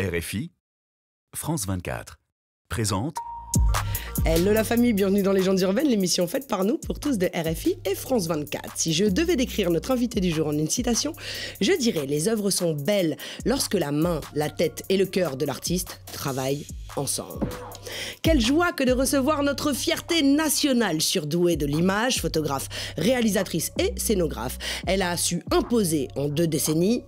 RFI, France 24, présente Hello la famille, bienvenue dans Légendes urbaines, l'émission faite par nous pour tous de RFI et France 24. Si je devais décrire notre invité du jour en une citation, je dirais les œuvres sont belles lorsque la main, la tête et le cœur de l'artiste travaillent ensemble. Quelle joie que de recevoir notre fierté nationale surdouée de l'image, photographe, réalisatrice et scénographe. Elle a su imposer en deux décennies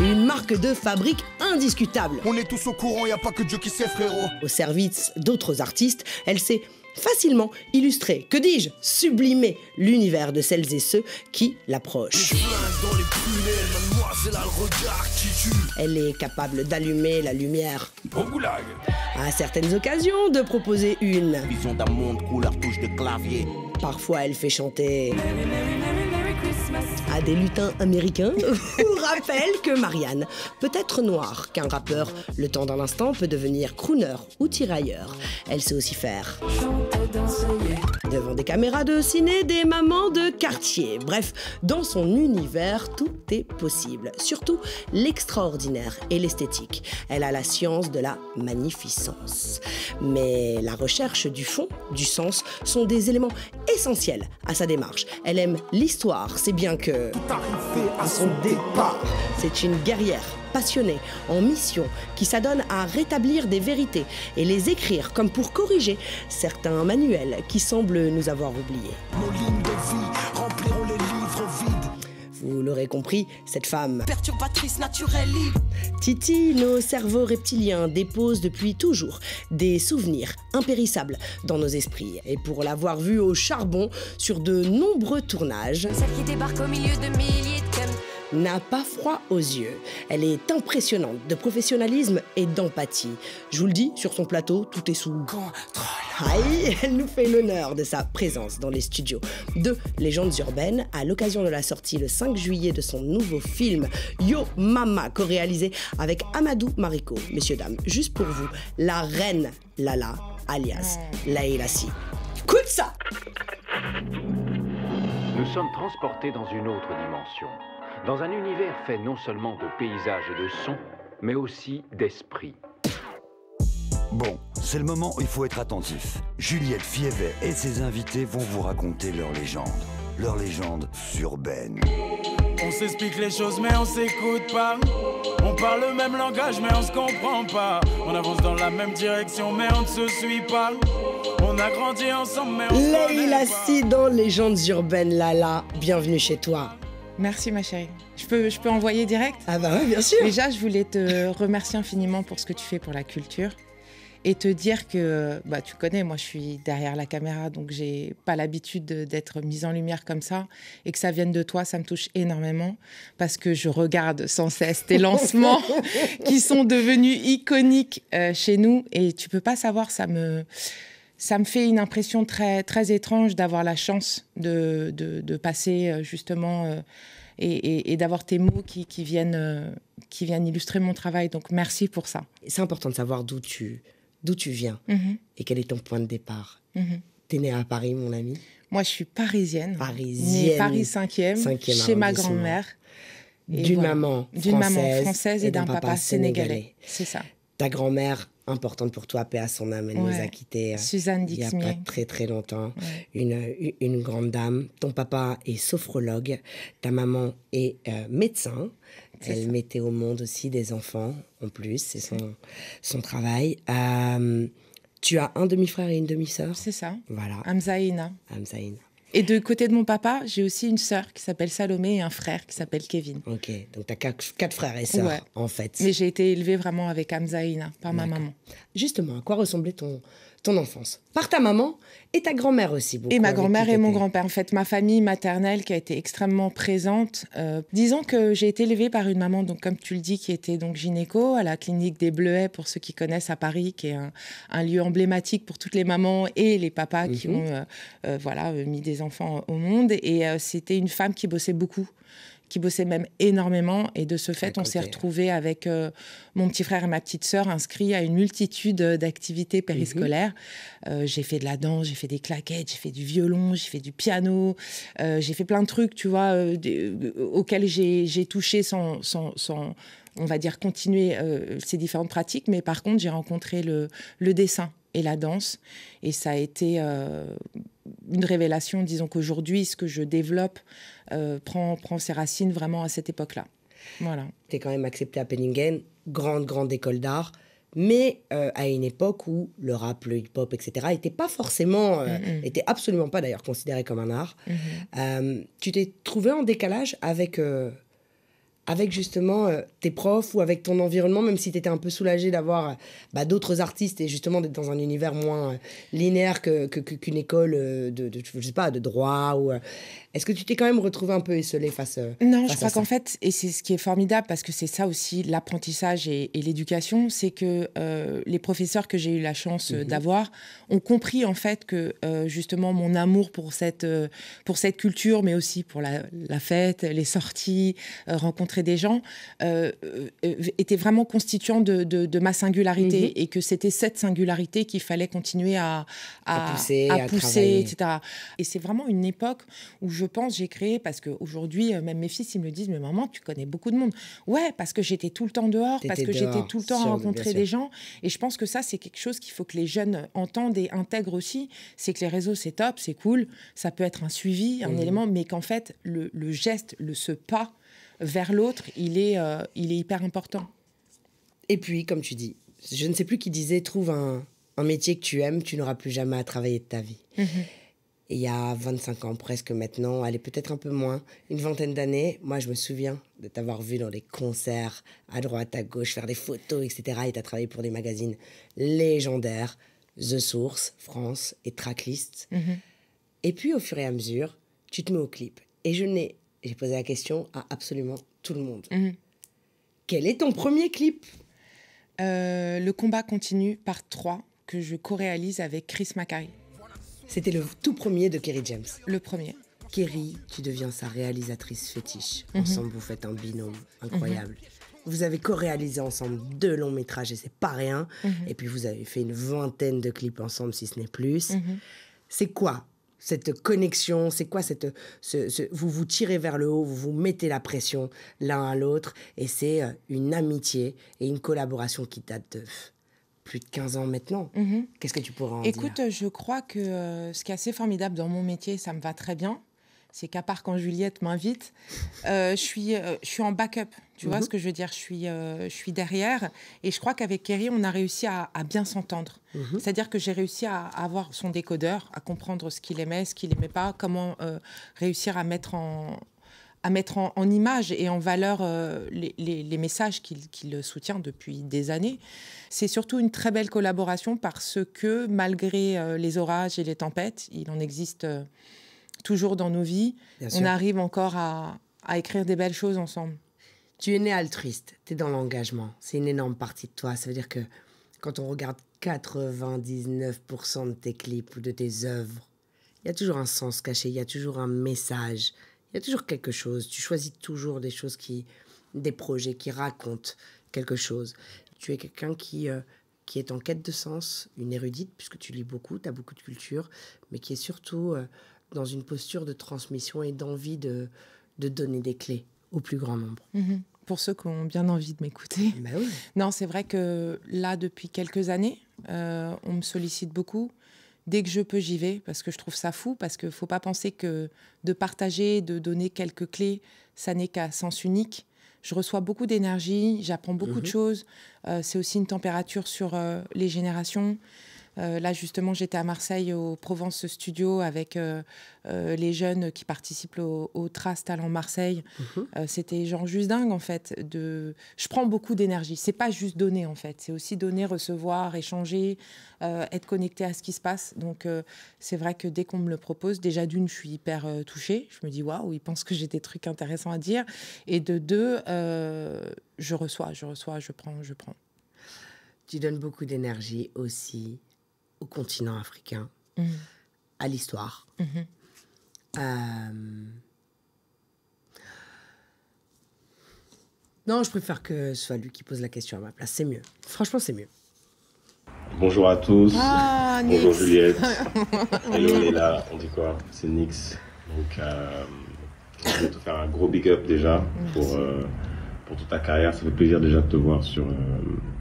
une marque de fabrique indiscutable. On est tous au courant, y a pas que Dieu qui sait frérot. Au service d'autres artistes, elle s'est facilement illustrer, que dis-je, sublimer l'univers de celles et ceux qui l'approchent. Elle est capable d'allumer la lumière. À certaines occasions, de proposer une. Vision d'un monde couleur touche de clavier. Parfois, elle fait chanter à des lutins américains ou rappelle que Marianne peut être noire, qu'un rappeur, le temps d'un instant, peut devenir crooner ou tirailleur. Elle sait aussi faire. Devant des caméras de ciné, des mamans de quartier. Bref, dans son univers, tout est possible. Surtout l'extraordinaire et l'esthétique. Elle a la science de la magnificence. Mais la recherche du fond, du sens, sont des éléments essentiels à sa démarche. Elle aime l'histoire, c'est bien que... à son départ. C'est une guerrière passionnée, en mission, qui s'adonne à rétablir des vérités et les écrire comme pour corriger certains manuels qui semblent nous avoir oubliés. Nos lignes de vie Vous l'aurez compris, cette femme, Perturbatrice naturelle libre. Titi, nos cerveaux reptiliens déposent depuis toujours des souvenirs impérissables dans nos esprits. Et pour l'avoir vue au charbon sur de nombreux tournages, Celle qui débarque au milieu de milliers de n'a pas froid aux yeux. Elle est impressionnante de professionnalisme et d'empathie. Je vous le dis, sur son plateau, tout est sous Aïe, elle nous fait l'honneur de sa présence dans les studios de Légendes urbaines à l'occasion de la sortie le 5 juillet de son nouveau film Yo Mama, co-réalisé avec Amadou Mariko. Messieurs, dames, juste pour vous, la reine Lala, alias Laïla Si. Écoute ça Nous sommes transportés dans une autre dimension, dans un univers fait non seulement de paysages et de sons, mais aussi d'esprit. Bon, c'est le moment où il faut être attentif. Juliette Fievet et ses invités vont vous raconter leur légende. Leur légende urbaine. On s'explique les choses mais on s'écoute pas. On parle le même langage mais on se comprend pas. On avance dans la même direction mais on ne se suit pas. On a grandi ensemble mais on se Laïla connaît pas. Si dans Légendes urbaines Lala, bienvenue chez toi. Merci ma chérie. Je peux, je peux envoyer direct? Ah bah ouais, bien sûr Déjà, je voulais te remercier infiniment pour ce que tu fais pour la culture et te dire que bah, tu connais, moi je suis derrière la caméra, donc j'ai pas l'habitude de- d'être mise en lumière comme ça et que ça vienne de toi, ça me touche énormément parce que je regarde sans cesse tes lancements qui sont devenus iconiques euh, chez nous et tu peux pas savoir, ça me ça me fait une impression très, très étrange d'avoir la chance de, de, de passer euh, justement euh, et, et- et d'avoir tes mots qui, qui viennent, euh, qui viennent illustrer mon travail. Donc merci pour ça. C'est important de savoir d'où tu, d'où tu viens Mhm, et quel est ton point de départ. mhm. T'es né à Paris, mon ami Moi, je suis parisienne. Parisienne. Née Paris 5e, Cinquième chez ma grand-mère. D'une voilà. maman D'une maman française française et, d'un papa, sénégalais. C'est ça. Ta grand-mère, importante pour toi, paix à son âme, elle nous a quittés euh, Suzanne il y a pas très très longtemps. Ouais. Une, une grande dame. Ton papa est sophrologue. Ta maman est euh, médecin. Elle ça. mettait au monde aussi des enfants, en plus. C'est son, son travail. Euh, tu as un demi-frère et une demi-sœur? C'est ça. Voilà, Hamza et Ina. Hamzaïn. Et de côté de mon papa, j'ai aussi une sœur qui s'appelle Salomé et un frère qui s'appelle Kevin. Ok, donc tu as quatre, quatre frères et sœurs, Ouais. en fait. Mais j'ai été élevée vraiment avec Hamza et Ina par ma maman. Justement, à quoi ressemblait ton, ton enfance? Par ta maman et ta grand-mère aussi. beaucoup, Et ma grand-mère et mon grand-père. En fait, ma famille maternelle qui a été extrêmement présente. Euh, disons que j'ai été élevée par une maman, donc comme tu le dis, qui était donc gynéco à la clinique des Bleuets, pour ceux qui connaissent à Paris, qui est un, un lieu emblématique pour toutes les mamans et les papas qui Mhm. ont euh, euh, voilà, mis des enfants au monde. Et euh, c'était une femme qui bossait beaucoup qui bossait même énormément. Et de ce fait, on s'est côté. retrouvés avec euh, mon petit frère et ma petite sœur inscrits à une multitude d'activités périscolaires. Euh, j'ai fait de la danse, j'ai fait des claquettes, j'ai fait du violon, j'ai fait du piano, euh, j'ai fait plein de trucs, tu vois, euh, euh, auxquels j'ai touché sans, sans, sans, on va dire, continuer euh, ces différentes pratiques. Mais par contre, j'ai rencontré le, le, dessin et la danse. Et ça a été euh, une révélation. Disons qu'aujourd'hui, ce que je développe euh, prend, prend ses racines vraiment à cette époque-là. Voilà. Tu es quand même accepté à Penningen, grande, grande école d'art mais euh, à une époque où le rap, le hip-hop, etc., n'était pas forcément, euh, Mm-mm. était absolument pas d'ailleurs considéré comme un art. Mhm. Euh, tu t'es trouvé en décalage avec, avec justement euh, tes profs ou avec ton environnement, même si tu étais un peu soulagé d'avoir euh, bah, d'autres artistes et justement d'être dans un univers moins euh, linéaire que, que- qu'une école de, de, droit ou, Est-ce que tu t'es quand même retrouvé un peu esselé face, euh, Non, je face à crois qu'en fait, et c'est ce qui est formidable, parce que c'est ça aussi l'apprentissage et, et l'éducation, c'est que euh, les professeurs que j'ai eu la chance euh, Mhm. d'avoir ont compris en fait que euh, justement mon amour pour cette, euh, pour cette culture, mais aussi pour la, la fête, les sorties, rencontrer des gens, était vraiment constituant de, de- de ma singularité Mhm. et que c'était cette singularité qu'il fallait continuer à, À pousser, à travailler. etc. Et c'est vraiment une époque où je pense j'ai créé, parce qu'aujourd'hui, même mes fils, ils me le disent, mais maman, tu connais beaucoup de monde. Ouais, parce que j'étais tout le temps dehors, parce que j'étais tout le temps à rencontrer des gens. Et je pense que ça, c'est quelque chose qu'il faut que les jeunes entendent et intègrent aussi. C'est que les réseaux, c'est top, c'est cool, ça peut être un suivi, un Mhm. élément, mais qu'en fait, le, le geste, le ce pas vers l'autre, il, est, euh, il est hyper important. Et puis, comme tu dis, je ne sais plus qui disait, trouve un, un métier que tu aimes, tu n'auras plus jamais à travailler de ta vie. Et il y a 25 ans presque maintenant, allez peut-être un peu moins, une vingtaine d'années, moi je me souviens de t'avoir vu dans des concerts, à droite, à gauche, faire des photos, etc. Et tu as travaillé pour des magazines légendaires, The Source, France et Tracklist. Mhm. Et puis au fur et à mesure, tu te mets au clip. Et je n'ai, j'ai posé la question à absolument tout le monde. Mhm. Quel est ton premier clip? Euh, le combat continue, part 3, que je co-réalise avec Chris Macari, C'était le tout premier de Kerry James. le premier. Kerry, tu deviens sa réalisatrice fétiche. Mhm. Ensemble, vous faites un binôme incroyable. Vous avez co-réalisé ensemble deux longs métrages et c'est pas rien. Mhm. Et puis vous avez fait une vingtaine de clips ensemble, si ce n'est plus. Mhm. C'est quoi cette connexion? C'est quoi cette. ce- ce- vous vous tirez vers le haut, vous vous mettez la pression l'un à l'autre. Et c'est euh, une amitié et une collaboration qui date de plus de 15 ans maintenant. Mhm. Qu'est-ce que tu pourrais en Écoute, dire? je crois que euh, ce qui est assez formidable dans mon métier, ça me va très bien. C'est qu'à part quand Juliette m'invite, euh, je, suis, euh, je suis en backup. Tu vois Mhm. ce que je veux dire? Je suis, je suis derrière. Et je crois qu'avec Kerry, on a réussi à, à bien s'entendre. Mhm. C'est-à-dire que j'ai réussi à, à avoir son décodeur, à comprendre ce qu'il aimait, ce qu'il n'aimait pas, comment réussir à mettre en, à mettre en, en image et en valeur euh, les, les- les messages qu'il soutient depuis des années. C'est surtout une très belle collaboration parce que malgré euh, les orages et les tempêtes, il en existe euh, toujours dans nos vies, Bien on sûr. arrive encore à, à écrire des belles choses ensemble. Tu es né altruiste, tu es dans l'engagement. C'est une énorme partie de toi. Ça veut dire que quand on regarde 99% de tes clips ou de tes œuvres, il y a toujours un sens caché, il y a toujours un message, il y a toujours quelque chose. Tu choisis toujours des choses qui. des projets qui racontent quelque chose. Tu es quelqu'un qui. euh, qui est en quête de sens, une érudite, puisque tu lis beaucoup, tu as beaucoup de culture, mais qui est surtout euh, dans une posture de transmission et d'envie de, de donner des clés au plus grand nombre. Mhm. Pour ceux qui ont bien envie de m'écouter. Bah oui. Non, c'est vrai que là, depuis quelques années, euh, on me sollicite beaucoup. Dès que je peux, j'y vais parce que je trouve ça fou. Parce qu'il ne faut pas penser que de partager, de donner quelques clés, ça n'est qu'à sens unique. Je reçois beaucoup d'énergie, j'apprends beaucoup de Mhm. choses. Euh, c'est aussi une température sur euh, les générations. Euh, là, justement, j'étais à Marseille au Provence Studio avec euh, euh, les jeunes qui participent au, au Trace Talent Marseille. Mhm. C'était genre juste dingue, en fait. De... Je prends beaucoup d'énergie. C'est pas juste donner, en fait. C'est aussi donner, recevoir, échanger, être connecté à ce qui se passe. Donc, c'est vrai que dès qu'on me le propose, déjà d'une, je suis hyper touchée. Je me dis, waouh, ils pensent que j'ai des trucs intéressants à dire. Et de deux, je reçois, je reçois, je prends, je prends. Tu donnes beaucoup d'énergie aussi au continent africain, Mhm. à l'histoire. Mhm. Euh, Non, je préfère que ce soit lui qui pose la question à ma place. C'est mieux. Franchement, c'est mieux. Bonjour à tous. Ah, Bonjour Nix. Juliette. Hello Léla, on dit quoi? C'est Nix. Donc, euh, je vais te faire un gros big up déjà pour, euh, pour toute ta carrière. Ça fait plaisir déjà de te voir sur, euh,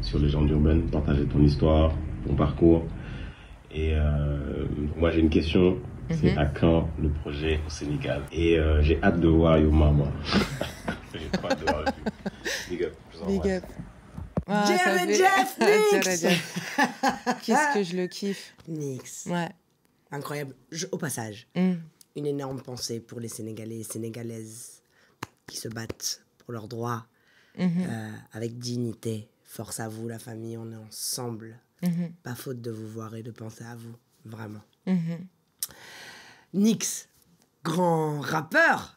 sur Légende urbaine, partager ton histoire, ton parcours. Et euh, moi, j'ai une question. C'est Mhm. à quand le projet au Sénégal? Et euh, j'ai hâte de voir Yo Mama. j'ai trop hâte de voir le film. Big up. Big up. Ah, Jared Jeff Jared Nix. Jeff. Qu'est-ce que je le kiffe? Nix. Ouais. Incroyable. Je- au passage, Mm. une énorme pensée pour les Sénégalais et Sénégalaises qui se battent pour leurs droits Mhm. euh, avec dignité. Force à vous, la famille, on est ensemble. Mhm. Pas faute de vous voir et de penser à vous, vraiment. Mhm. Nix, grand rappeur,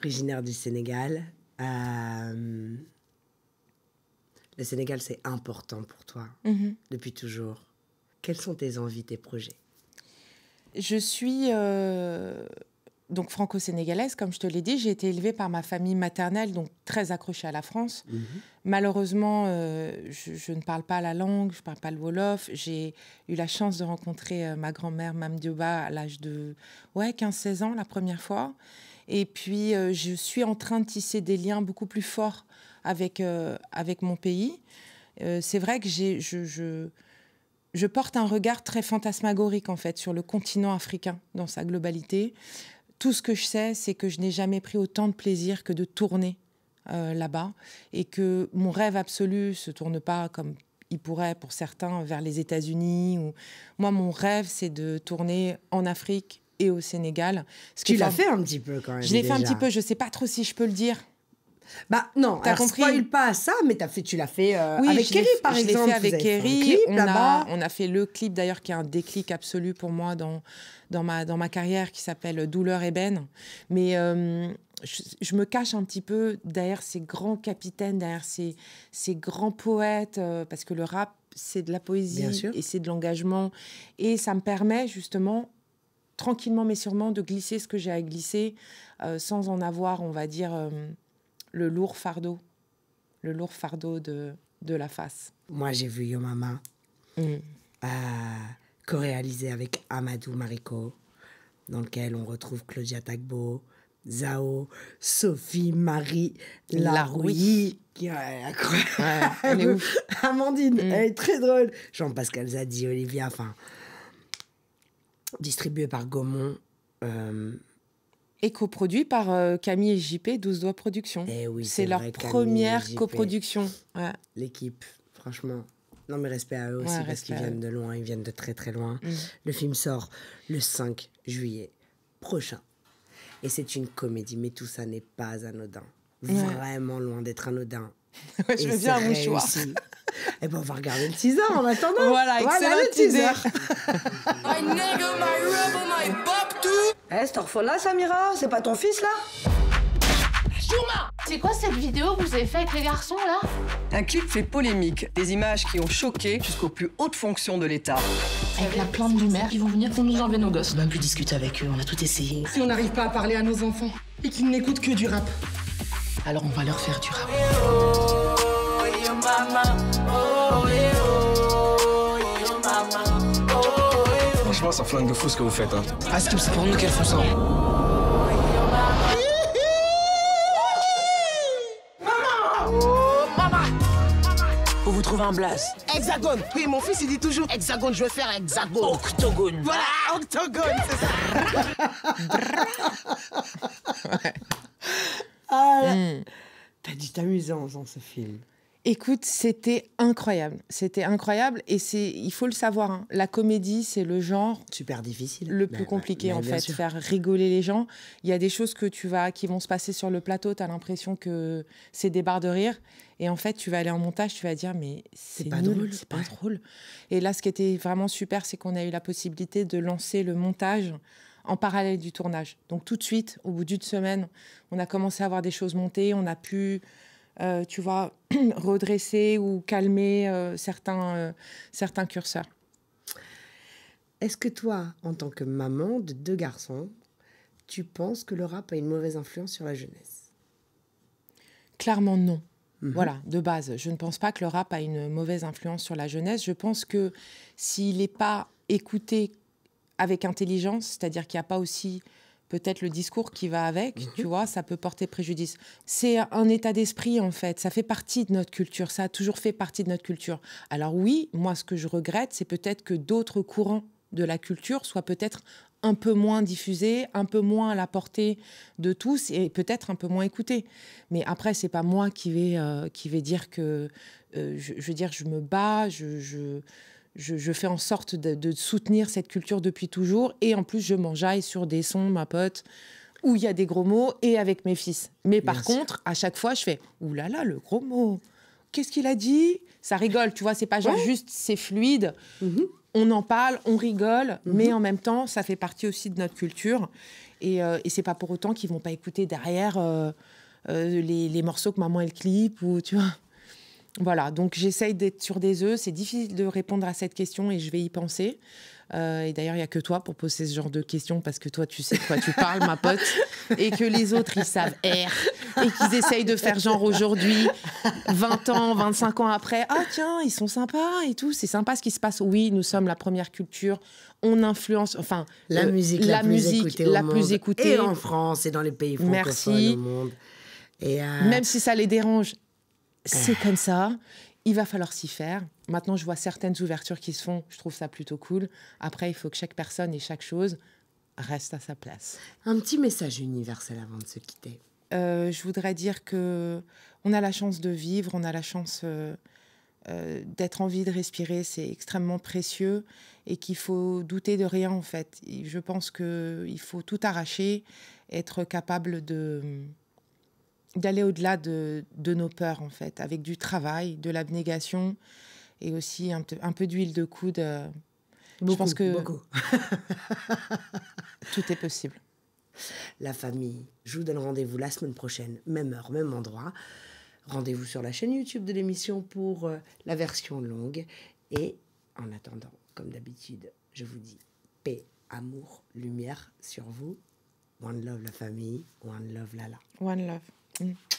originaire du Sénégal. Euh, le Sénégal, c'est important pour toi, Mhm. depuis toujours. Quelles sont tes envies, tes projets? Je suis euh, donc franco-sénégalaise, comme je te l'ai dit. J'ai été élevée par ma famille maternelle, donc très accrochée à la France. Malheureusement, euh, je, je ne parle pas la langue, je ne parle pas le Wolof. J'ai eu la chance de rencontrer euh, ma grand-mère, Mme Dioba, à l'âge de ouais, 15-16 ans la première fois. Et puis, euh, je suis en train de tisser des liens beaucoup plus forts avec, avec mon pays. C'est vrai que j'ai, je, je, je porte un regard très fantasmagorique, en fait, sur le continent africain dans sa globalité. Tout ce que je sais, c'est que je n'ai jamais pris autant de plaisir que de tourner euh, là-bas et que mon rêve absolu se tourne pas comme il pourrait pour certains vers les États-Unis. Ou... Moi, mon rêve, c'est de tourner en Afrique et au Sénégal. Ce Tu l'as fait- un petit peu quand même. Je l'ai fait un petit peu, je sais pas trop si je peux le dire. Bah non, T'as compris spoil pas ça, mais as fait, tu l'as fait euh, Oui, avec Kerry par je exemple. fait avec Kerry. On a, on a fait le clip d'ailleurs qui est un déclic absolu pour moi dans, dans, ma, dans ma carrière qui s'appelle Douleur ébène. Mais euh, je, je me cache un petit peu derrière ces grands capitaines, derrière ces, ces grands poètes, euh, parce que le rap, c'est de la poésie et c'est de l'engagement. Et ça me permet justement, tranquillement mais sûrement, de glisser ce que j'ai à glisser sans en avoir, on va dire, le lourd fardeau. Le lourd fardeau de, de la face. Moi, j'ai vu Yo Mama, Mm. euh, co-réalisé avec Amadou Mariko, dans lequel on retrouve Claudia Tagbo, Zao, Sophie Marie Larouilly. qui est incroyable. Ouais, elle est ouf. Amandine, Mm. elle est très drôle. Jean-Pascal Zadi, Olivia, enfin. Distribué par Gaumont. euh, Et coproduit par euh, Camille et JP, 12 Doigts Productions. Eh oui, c'est leur vrai, première et coproduction. Ouais. l'équipe, franchement. Non, mais respect à eux aussi, Ouais, parce qu'ils viennent de loin, ils viennent de très très loin. Mm. Le film sort le 5 juillet prochain. Et c'est une comédie, mais tout ça n'est pas anodin. Ouais. Vraiment loin d'être anodin. Ouais, je Et veux bien un mouchoir. réussi. Eh ben, on va regarder le teaser en attendant. Voilà, excellente le teaser. Eh, cette orphelin, Samira, c'est pas ton fils là C'est quoi cette vidéo que vous avez fait avec les garçons là? Un clip fait polémique, des images qui ont choqué jusqu'aux plus hautes fonctions de l'État. Avec la plainte du maire, ils vont venir pour nous enlever nos gosses. On a pu discuter avec eux, on a tout essayé. Si on n'arrive pas à parler à nos enfants et qu'ils n'écoutent que du rap, Alors on va leur faire du rap. Franchement, ça flingue de fou ce que vous faites. Hein. Ah, Skip, c'est pour nous qu'elles font ça. Faut vous trouver un blast. Hexagone. Oui, mon fils, il dit toujours hexagone. Je veux faire hexagone. Octogone. Voilà, octogone, c'est ça. Ah, là. Mm. T'as dû t'amuser en faisant ce film. Écoute, c'était incroyable. C'était incroyable. Et c'est, il faut le savoir, hein, la comédie, c'est le genre Super difficile. le Mais- plus compliqué mais en fait, sûr. faire rigoler les gens. Il y a des choses que tu vas, qui vont se passer sur le plateau, tu as l'impression que c'est des barres de rire. Et en fait, tu vas aller en montage, tu vas dire, mais c'est pas nul, drôle. c'est pas Ouais. drôle. Et là, ce qui était vraiment super, c'est qu'on a eu la possibilité de lancer le montage en parallèle du tournage. Donc tout de suite, au bout d'une semaine, on a commencé à avoir des choses montées, on a pu, euh, tu vois, redresser ou calmer euh, certains, euh, certains curseurs. Est-ce que toi, en tant que maman de deux garçons, tu penses que le rap a une mauvaise influence sur la jeunesse? Clairement non. Mhm. Voilà, de base. Je ne pense pas que le rap a une mauvaise influence sur la jeunesse. Je pense que s'il n'est pas écouté avec intelligence, c'est-à-dire qu'il n'y a pas aussi peut-être le discours qui va avec, tu vois, ça peut porter préjudice. C'est un état d'esprit, en fait. Ça fait partie de notre culture. Ça a toujours fait partie de notre culture. Alors oui, moi, ce que je regrette, c'est peut-être que d'autres courants de la culture soient peut-être un peu moins diffusés, un peu moins à la portée de tous et peut-être un peu moins écoutés. Mais après, c'est pas moi qui vais, euh, qui vais dire que, euh, je, veux dire, je me bats, je, je, je, fais en sorte de, soutenir cette culture depuis toujours. Et en plus, je m'enjaille sur des sons, ma pote, où il y a des gros mots et avec mes fils. Mais par contre, à chaque fois, je fais Ouh là là, le gros mot. Qu'est-ce qu'il a dit? Ça rigole, tu vois, c'est pas genre juste, c'est fluide. Mm-hmm. On en parle, on rigole, mm-hmm. mais en même temps, ça fait partie aussi de notre culture. Et, euh, et c'est pas pour autant qu'ils vont pas écouter derrière euh, euh, les, les, morceaux que maman elle clip ou tu vois. Voilà, donc j'essaye d'être sur des œufs. C'est difficile de répondre à cette question et je vais y penser. Euh, et d'ailleurs, il n'y a que toi pour poser ce genre de questions parce que toi, tu sais de quoi tu parles, ma pote. Et que les autres, ils savent R. Et qu'ils essayent de faire genre aujourd'hui, 20 ans, 25 ans après. Ah, tiens, ils sont sympas et tout. C'est sympa ce qui se passe. Oui, nous sommes la première culture. On influence, enfin, la euh, musique, la, musique la plus écoutée. Et en France et dans les pays francophones Merci. au monde. Et euh, Même si ça les dérange, c'est comme ça. Il va falloir s'y faire. Maintenant, je vois certaines ouvertures qui se font. Je trouve ça plutôt cool. Après, il faut que chaque personne et chaque chose reste à sa place. Un petit message universel avant de se quitter. Euh, je voudrais dire que on a la chance de vivre, on a la chance euh, euh, d'être en vie, de respirer. C'est extrêmement précieux et qu'il faut douter de rien en fait. Je pense qu'il faut tout arracher, être capable de d'aller au-delà de, nos peurs, en fait, avec du travail, de l'abnégation et aussi un, un peu d'huile de coude. Euh, je pense que tout est possible. La famille, je vous donne rendez-vous la semaine prochaine, même heure, même endroit. Rendez-vous sur la chaîne YouTube de l'émission pour euh, la version longue. Et en attendant, comme d'habitude, je vous dis paix, amour, lumière sur vous. One love la famille, one love Lala. One love. Mm.